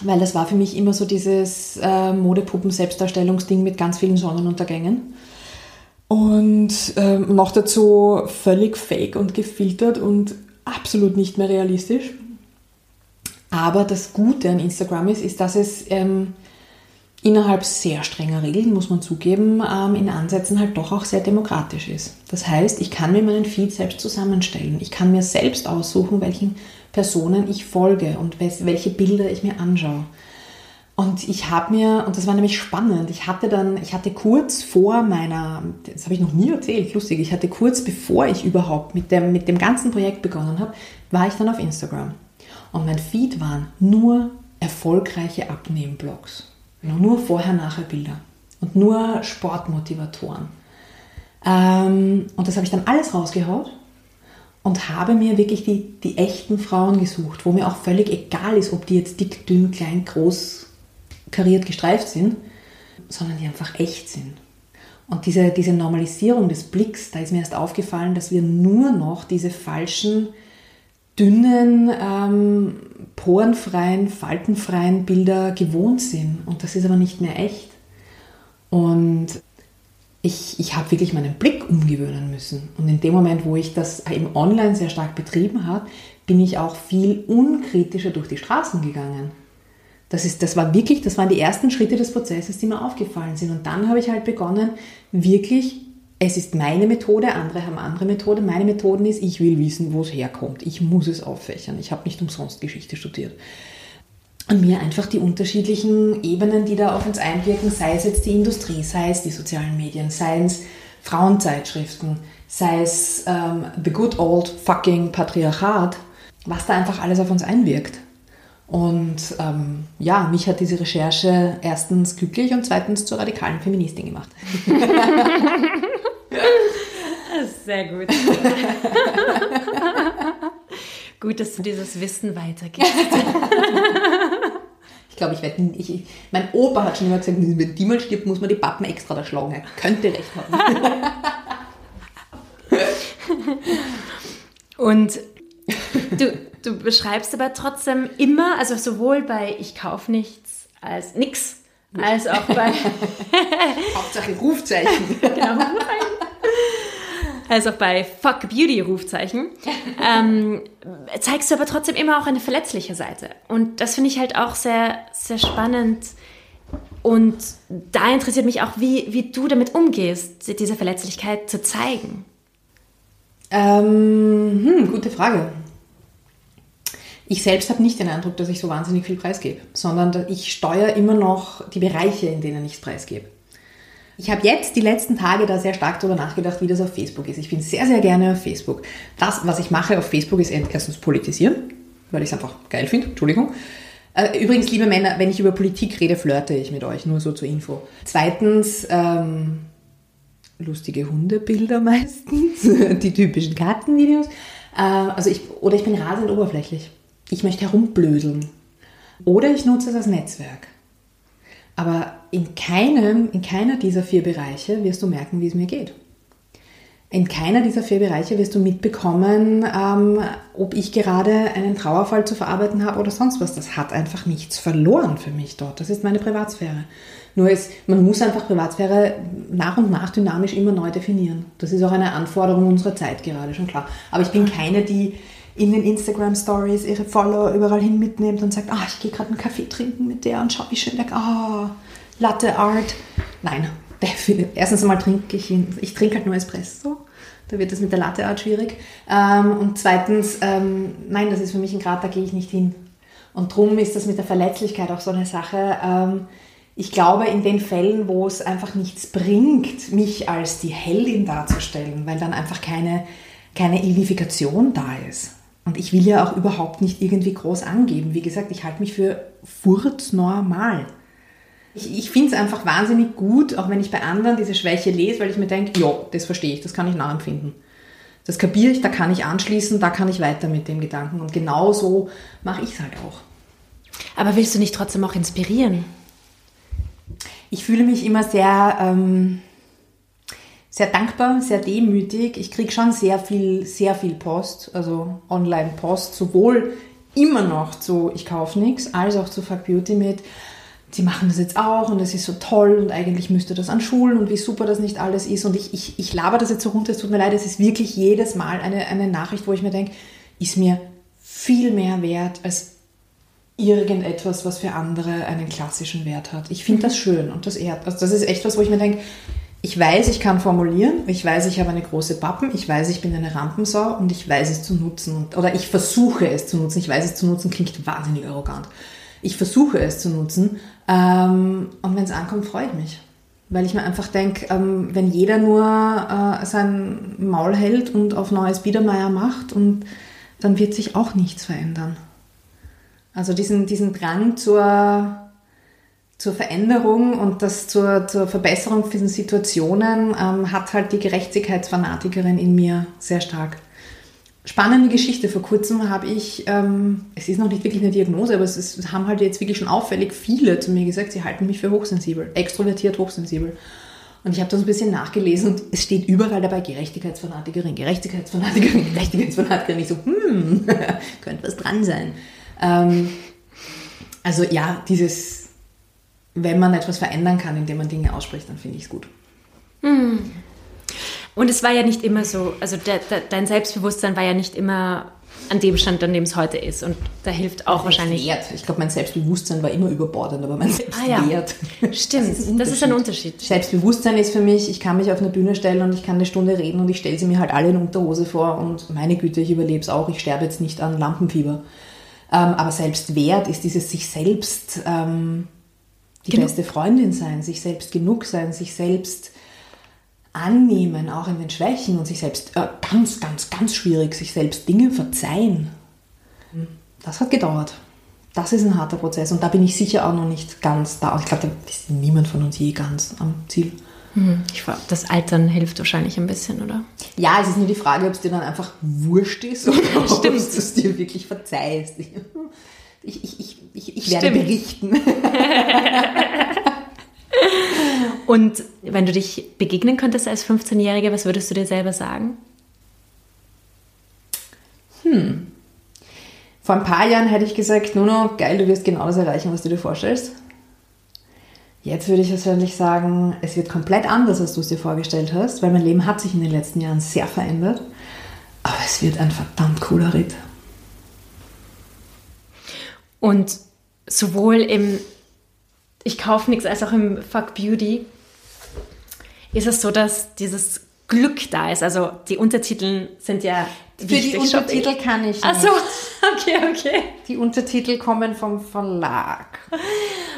weil das war für mich immer so dieses äh, Modepuppen-Selbstdarstellungsding mit ganz vielen Sonnenuntergängen. Und ähm, noch dazu völlig fake und gefiltert und absolut nicht mehr realistisch. Aber das Gute an Instagram ist, ist, dass es ähm, innerhalb sehr strenger Regeln, muss man zugeben, ähm, in Ansätzen halt doch auch sehr demokratisch ist. Das heißt, ich kann mir meinen Feed selbst zusammenstellen. Ich kann mir selbst aussuchen, welchen Personen ich folge und welche Bilder ich mir anschaue. Und ich habe mir, und das war nämlich spannend, ich hatte dann, ich hatte kurz vor meiner, das habe ich noch nie erzählt, lustig, ich hatte kurz bevor ich überhaupt mit dem, mit dem ganzen Projekt begonnen habe, war ich dann auf Instagram. Und mein Feed waren nur erfolgreiche Abnehmblogs. Nur Vorher-Nachher-Bilder und nur Sportmotivatoren. Ähm, und das habe ich dann alles rausgehaut und habe mir wirklich die, die echten Frauen gesucht, wo mir auch völlig egal ist, ob die jetzt dick, dünn, klein, groß, kariert, gestreift sind, sondern die einfach echt sind. Und diese, diese Normalisierung des Blicks, da ist mir erst aufgefallen, dass wir nur noch diese falschen dünnen, ähm, porenfreien, faltenfreien Bilder gewohnt sind. Und das ist aber nicht mehr echt. Und ich, ich habe wirklich meinen Blick umgewöhnen müssen. Und in dem Moment, wo ich das im Online sehr stark betrieben habe, bin ich auch viel unkritischer durch die Straßen gegangen. Das, ist, das war wirklich, das waren die ersten Schritte des Prozesses, die mir aufgefallen sind. Und dann habe ich halt begonnen, wirklich es ist meine Methode, andere haben andere Methode. Meine Methode ist, ich will wissen, wo es herkommt. Ich muss es auffächern. Ich habe nicht umsonst Geschichte studiert. Und mir einfach die unterschiedlichen Ebenen, die da auf uns einwirken, sei es jetzt die Industrie, sei es die sozialen Medien, sei es Frauenzeitschriften, sei es ähm, the good old fucking Patriarchat, was da einfach alles auf uns einwirkt. Und ähm, ja, mich hat diese Recherche erstens glücklich und zweitens zur radikalen Feministin gemacht. Sehr gut. gut, dass du dieses Wissen weitergibst. ich glaube, ich werde. Ich, mein Opa hat schon immer gesagt, wenn die mal stirbt, muss man die Pappen extra da schlagen. Er könnte recht haben. Und du, Du beschreibst aber trotzdem immer, also sowohl bei Ich kauf nichts als nix, als auch bei Hauptsache Rufzeichen. genau, als auch bei Fuck Beauty Rufzeichen, ähm, zeigst du aber trotzdem immer auch eine verletzliche Seite. Und das finde ich halt auch sehr, sehr spannend. Und da interessiert mich auch, wie, wie du damit umgehst, diese Verletzlichkeit zu zeigen. Ähm, hm, gute Frage. Ich selbst habe nicht den Eindruck, dass ich so wahnsinnig viel preisgebe, sondern ich steuere immer noch die Bereiche, in denen ich es preisgebe. Ich habe jetzt die letzten Tage da sehr stark darüber nachgedacht, wie das auf Facebook ist. Ich bin sehr, sehr gerne auf Facebook. Das, was ich mache auf Facebook, ist erstens politisieren, weil ich es einfach geil finde. Entschuldigung. Äh, übrigens, liebe Männer, wenn ich über Politik rede, flirte ich mit euch, nur so zur Info. Zweitens, ähm, lustige Hundebilder meistens, die typischen Kattenvideos. Äh, also ich, oder ich bin rasend oberflächlich. Ich möchte herumblödeln. Oder ich nutze das Netzwerk. Aber in keinem, in keiner dieser vier Bereiche wirst du merken, wie es mir geht. In keiner dieser vier Bereiche wirst du mitbekommen, ähm, ob ich gerade einen Trauerfall zu verarbeiten habe oder sonst was. Das hat einfach nichts verloren für mich dort. Das ist meine Privatsphäre. Nur ist, man muss einfach Privatsphäre nach und nach dynamisch immer neu definieren. Das ist auch eine Anforderung unserer Zeit gerade, schon klar. Aber ich bin keine, die in den Instagram Stories ihre Follower überall hin mitnimmt und sagt, ah, ich gehe gerade einen Kaffee trinken mit der und schau, wie schön der, ah, Latte Art. Nein, erstens einmal trinke ich, ich trinke halt nur Espresso. Da wird das mit der Latte Art schwierig. Ähm, und zweitens, ähm, nein, das ist für mich ein Grad, da gehe ich nicht hin. Und darum ist das mit der Verletzlichkeit auch so eine Sache. Ähm, ich glaube, in den Fällen, wo es einfach nichts bringt, mich als die Heldin darzustellen, weil dann einfach keine, keine Identifikation da ist, und ich will ja auch überhaupt nicht irgendwie groß angeben. Wie gesagt, ich halte mich für furznormal. Ich, ich finde es einfach wahnsinnig gut, auch wenn ich bei anderen diese Schwäche lese, weil ich mir denke, ja, das verstehe ich, das kann ich nachempfinden. Das kapiere ich, da kann ich anschließen, da kann ich weiter mit dem Gedanken. Und genau so mache ich es halt auch. Aber willst du nicht trotzdem auch inspirieren? Ich fühle mich immer sehr ähm, sehr dankbar, sehr demütig. Ich kriege schon sehr viel, sehr viel Post, also Online-Post, sowohl immer noch zu Ich kaufe nichts, als auch zu Fuck Beauty mit. Sie machen das jetzt auch und es ist so toll und eigentlich müsste das an Schulen und wie super das nicht alles ist. Und ich, ich, ich laber das jetzt so runter, es tut mir leid, es ist wirklich jedes Mal eine, eine Nachricht, wo ich mir denke, ist mir viel mehr wert als irgendetwas, was für andere einen klassischen Wert hat. Ich finde das schön und das ehrt. Also das ist echt was, wo ich mir denke, ich weiß, ich kann formulieren, ich weiß, ich habe eine große Pappen, ich weiß, ich bin eine Rampensau und ich weiß es zu nutzen. Oder ich versuche es zu nutzen. Ich weiß es zu nutzen, klingt wahnsinnig arrogant. Ich versuche es zu nutzen ähm, und wenn es ankommt, freue ich mich. Weil ich mir einfach denke, ähm, wenn jeder nur äh, sein Maul hält und auf neues Biedermeier macht, und dann wird sich auch nichts verändern. Also diesen, diesen Drang zur zur Veränderung und das zur, zur Verbesserung von Situationen ähm, hat halt die Gerechtigkeitsfanatikerin in mir sehr stark. Spannende Geschichte. Vor kurzem habe ich, ähm, es ist noch nicht wirklich eine Diagnose, aber es, ist, haben halt jetzt wirklich schon auffällig viele zu mir gesagt, sie halten mich für hochsensibel, extrovertiert hochsensibel. Und ich habe da so ein bisschen nachgelesen und es steht überall dabei Gerechtigkeitsfanatikerin, Gerechtigkeitsfanatikerin, Gerechtigkeitsfanatikerin. Ich so, hm, könnte was dran sein. Ähm, also ja, dieses wenn man etwas verändern kann, indem man Dinge ausspricht, dann finde ich es gut. Hm. Und es war ja nicht immer so, also de, de, dein Selbstbewusstsein war ja nicht immer an dem Stand, an dem es heute ist. Und da hilft auch wahrscheinlich. Wert. Ich glaube, mein Selbstbewusstsein war immer überbordend, aber mein Selbstwert. Ah, ja. Stimmt, das ist, das ist, ein Unterschied. Selbstbewusstsein ist für mich, ich kann mich auf eine Bühne stellen und ich kann eine Stunde reden und ich stelle sie mir halt alle in Unterhose vor und meine Güte, ich überlebe es auch, ich sterbe jetzt nicht an Lampenfieber. Ähm, aber Selbstwert ist dieses sich selbst. Ähm, die genug. beste Freundin sein, sich selbst genug sein, sich selbst annehmen, auch in den Schwächen und sich selbst, äh, ganz, ganz, ganz schwierig, sich selbst Dinge verzeihen. Das hat gedauert. Das ist ein harter Prozess und da bin ich sicher auch noch nicht ganz da. Ich glaube, da ist niemand von uns je ganz am Ziel. Hm, ich glaube, das Altern hilft wahrscheinlich ein bisschen, oder? Ja, es ist nur die Frage, ob es dir dann einfach wurscht ist oder ob du es dir wirklich verzeihst. Ich, ich, ich, ich, ich werde berichten. Und wenn du dich begegnen könntest als 15-Jährige, was würdest du dir selber sagen? Hm. Vor ein paar Jahren hätte ich gesagt, Nuno, geil, du wirst genau das erreichen, was du dir vorstellst. Jetzt würde ich persönlich sagen, es wird komplett anders, als du es dir vorgestellt hast, weil mein Leben hat sich in den letzten Jahren sehr verändert. Aber es wird ein verdammt cooler Ritt. Und sowohl im Ich kaufe nichts als auch im Fuck Beauty ist es so, dass dieses Glück da ist. Also die Untertitel sind ja Für die Untertitel Shopping. kann ich nicht. Ach so, okay, okay. Die Untertitel kommen vom Verlag.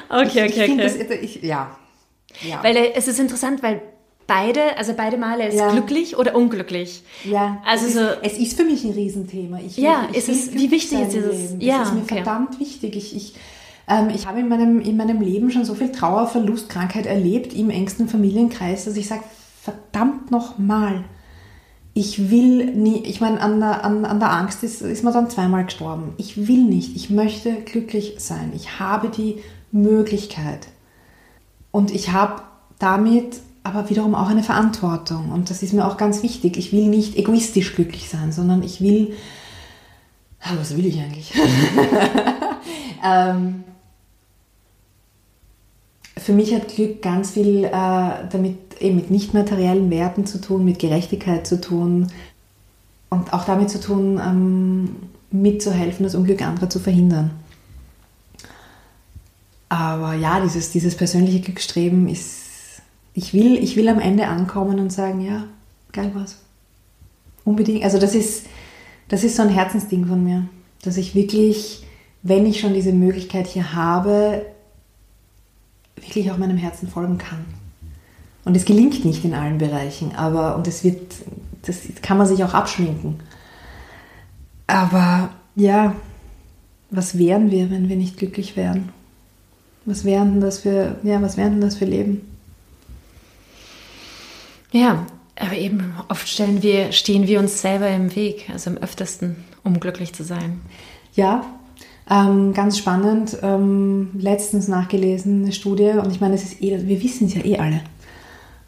Okay, okay, ich, okay. Das, ich, ja. ja. Weil äh, es ist interessant, weil beide, also beide Male ist ja. glücklich oder unglücklich. Ja. Also es, so, ist, es ist für mich ein Riesenthema. Ich, ja, ich, ich ist wie wichtig ist dieses? Ja, das ist mir okay. verdammt wichtig. Ich, ich, ich habe in meinem, in meinem Leben schon so viel Trauer, Verlust, Krankheit erlebt im engsten Familienkreis, dass ich sage, verdammt nochmal, ich will nie, ich meine, an der, an, an der Angst ist, ist man dann zweimal gestorben. Ich will nicht, ich möchte glücklich sein. Ich habe die Möglichkeit. Und ich habe damit aber wiederum auch eine Verantwortung. Und das ist mir auch ganz wichtig. Ich will nicht egoistisch glücklich sein, sondern ich will. Was will ich eigentlich? ähm, für mich hat Glück ganz viel äh, damit eben mit nicht materiellen Werten zu tun, mit Gerechtigkeit zu tun und auch damit zu tun, ähm, mitzuhelfen, das Unglück anderer zu verhindern. Aber ja, dieses, dieses persönliche Glücksstreben ist ich will, ich will am Ende ankommen und sagen, ja, geil was. Unbedingt. Also das ist, das ist so ein Herzensding von mir, dass ich wirklich, wenn ich schon diese Möglichkeit hier habe, wirklich auch meinem Herzen folgen kann. Und es gelingt nicht in allen Bereichen, aber, und es wird, das kann man sich auch abschminken. Aber ja, was wären wir, wenn wir nicht glücklich wären? Was wären denn das für, ja, was wären denn das für Leben? Ja, aber eben oft stellen wir, stehen wir uns selber im Weg, also am öftesten, um glücklich zu sein. Ja, ähm, ganz spannend. Ähm, letztens nachgelesen eine Studie und ich meine, es ist eh, wir wissen es ja eh alle,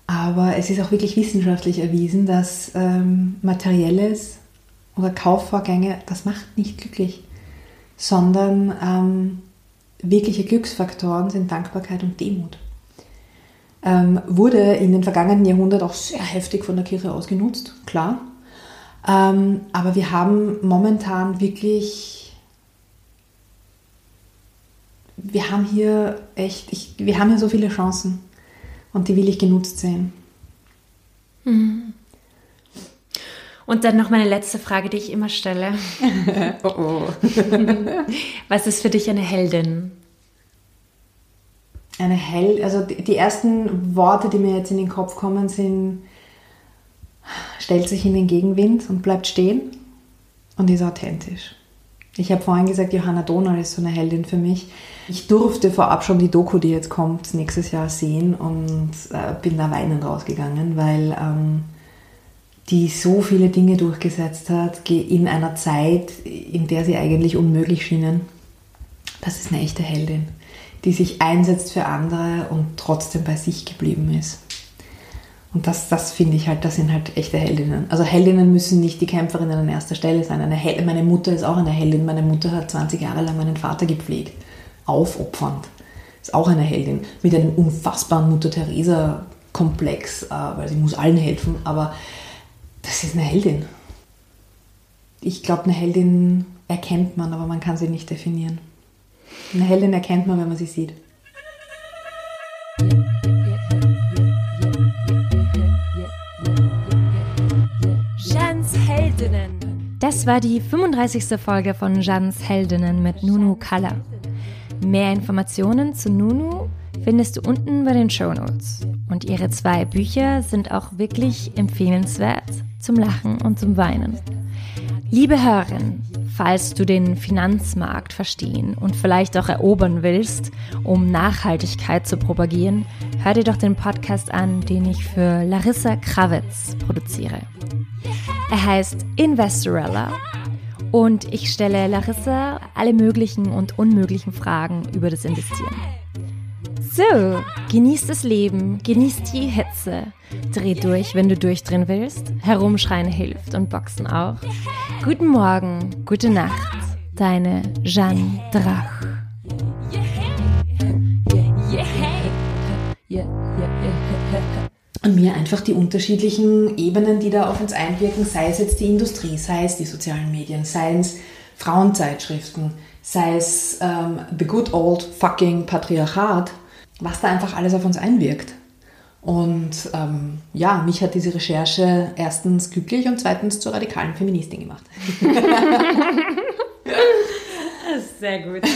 aber es ist auch wirklich wissenschaftlich erwiesen, dass ähm, materielles oder Kaufvorgänge, das macht nicht glücklich, sondern ähm, wirkliche Glücksfaktoren sind Dankbarkeit und Demut ähm, wurde in den vergangenen Jahrhunderten auch sehr heftig von der Kirche ausgenutzt, klar. Ähm, aber wir haben momentan wirklich, wir haben hier echt, ich, wir haben hier so viele Chancen und die will ich genutzt sehen. Mhm. Und dann noch meine letzte Frage, die ich immer stelle. oh oh. Was ist für dich eine Heldin? eine hell, also die ersten Worte, die mir jetzt in den Kopf kommen, sind, stellt sich in den Gegenwind und bleibt stehen und ist authentisch. Ich habe vorhin gesagt, Johanna Donal ist so eine Heldin für mich. Ich durfte vorab schon die Doku, die jetzt kommt, nächstes Jahr sehen und äh, bin da weinend rausgegangen, weil ähm, die so viele Dinge durchgesetzt hat in einer Zeit, in der sie eigentlich unmöglich schienen. Das ist eine echte Heldin die sich einsetzt für andere und trotzdem bei sich geblieben ist. Und das, das finde ich halt, das sind halt echte Heldinnen. Also Heldinnen müssen nicht die Kämpferinnen an erster Stelle sein. Eine Hel meine Mutter ist auch eine Heldin. Meine Mutter hat 20 Jahre lang meinen Vater gepflegt. Aufopfernd. Ist auch eine Heldin. Mit einem unfassbaren Mutter-Theresa-Komplex, äh, weil sie muss allen helfen. Aber das ist eine Heldin. Ich glaube, eine Heldin erkennt man, aber man kann sie nicht definieren. Eine Heldin erkennt man, wenn man sie sieht. Heldinnen. Das war die 35. Folge von Jans Heldinnen mit Nunu Kalla. Mehr Informationen zu Nunu findest du unten bei den Show Notes. Und ihre zwei Bücher sind auch wirklich empfehlenswert zum Lachen und zum Weinen. Liebe Hörerin, falls du den Finanzmarkt verstehen und vielleicht auch erobern willst, um Nachhaltigkeit zu propagieren, hör dir doch den Podcast an, den ich für Larissa Krawitz produziere. Er heißt Investorella und ich stelle Larissa alle möglichen und unmöglichen Fragen über das Investieren. So, genießt das Leben, genießt die Hitze, dreh durch, wenn du durchdrehen willst, herumschreien hilft und Boxen auch. Guten Morgen, gute Nacht deine Jeanne Drach. Und mir einfach die unterschiedlichen Ebenen, die da auf uns einwirken, sei es jetzt die Industrie, sei es die sozialen Medien, sei es Frauenzeitschriften, sei es ähm, the good old fucking Patriarchat, was da einfach alles auf uns einwirkt. Und ähm, ja, mich hat diese Recherche erstens glücklich und zweitens zur radikalen Feministin gemacht. Sehr gut.